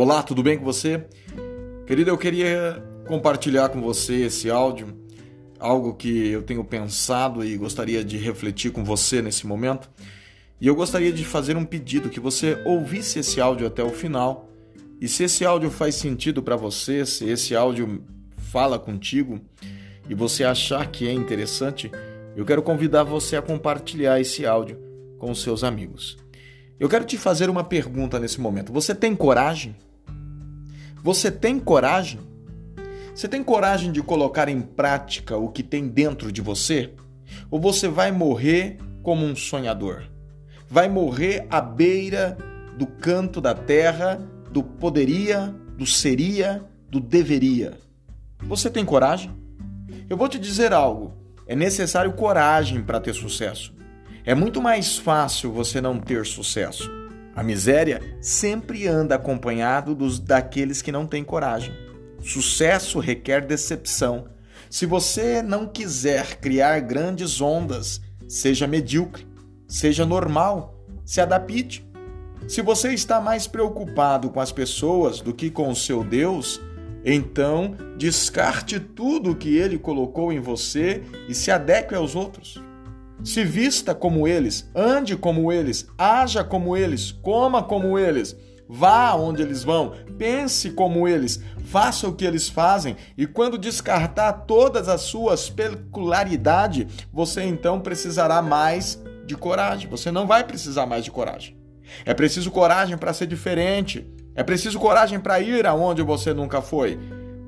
Olá, tudo bem com você? Querido, eu queria compartilhar com você esse áudio, algo que eu tenho pensado e gostaria de refletir com você nesse momento. E eu gostaria de fazer um pedido que você ouvisse esse áudio até o final. E se esse áudio faz sentido para você, se esse áudio fala contigo e você achar que é interessante, eu quero convidar você a compartilhar esse áudio com seus amigos. Eu quero te fazer uma pergunta nesse momento. Você tem coragem? Você tem coragem? Você tem coragem de colocar em prática o que tem dentro de você? Ou você vai morrer como um sonhador? Vai morrer à beira do canto da terra, do poderia, do seria, do deveria? Você tem coragem? Eu vou te dizer algo. É necessário coragem para ter sucesso. É muito mais fácil você não ter sucesso. A miséria sempre anda acompanhado dos daqueles que não têm coragem. Sucesso requer decepção. Se você não quiser criar grandes ondas, seja medíocre, seja normal, se adapte. Se você está mais preocupado com as pessoas do que com o seu Deus, então descarte tudo o que ele colocou em você e se adeque aos outros. Se vista como eles, ande como eles, haja como eles, coma como eles, vá onde eles vão, pense como eles, faça o que eles fazem e quando descartar todas as suas peculiaridades, você então precisará mais de coragem. Você não vai precisar mais de coragem. É preciso coragem para ser diferente. É preciso coragem para ir aonde você nunca foi.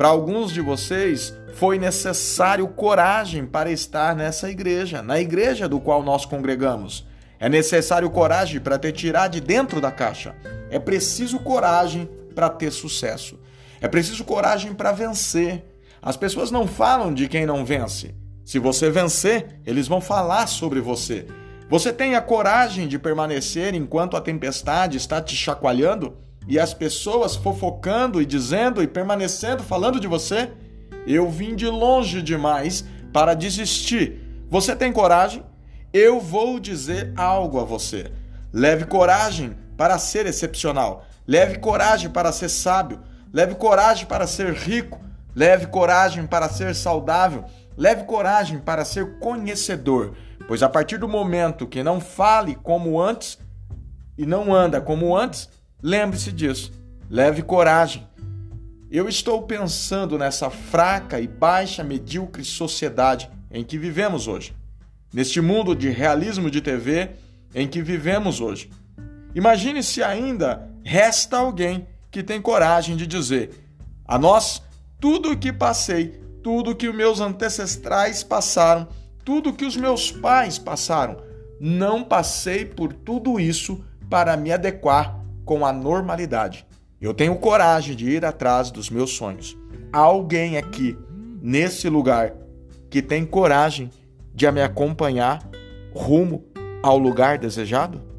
Para alguns de vocês, foi necessário coragem para estar nessa igreja, na igreja do qual nós congregamos. É necessário coragem para te tirar de dentro da caixa. É preciso coragem para ter sucesso. É preciso coragem para vencer. As pessoas não falam de quem não vence. Se você vencer, eles vão falar sobre você. Você tem a coragem de permanecer enquanto a tempestade está te chacoalhando? E as pessoas fofocando e dizendo e permanecendo falando de você, eu vim de longe demais para desistir. Você tem coragem? Eu vou dizer algo a você. Leve coragem para ser excepcional. Leve coragem para ser sábio. Leve coragem para ser rico. Leve coragem para ser saudável. Leve coragem para ser conhecedor. Pois a partir do momento que não fale como antes e não anda como antes, Lembre-se disso. Leve coragem. Eu estou pensando nessa fraca e baixa medíocre sociedade em que vivemos hoje. Neste mundo de realismo de TV em que vivemos hoje. Imagine se ainda resta alguém que tem coragem de dizer: a nós, tudo o que passei, tudo que os meus ancestrais passaram, tudo que os meus pais passaram, não passei por tudo isso para me adequar com a normalidade. Eu tenho coragem de ir atrás dos meus sonhos. Há alguém aqui, nesse lugar, que tem coragem de me acompanhar rumo ao lugar desejado?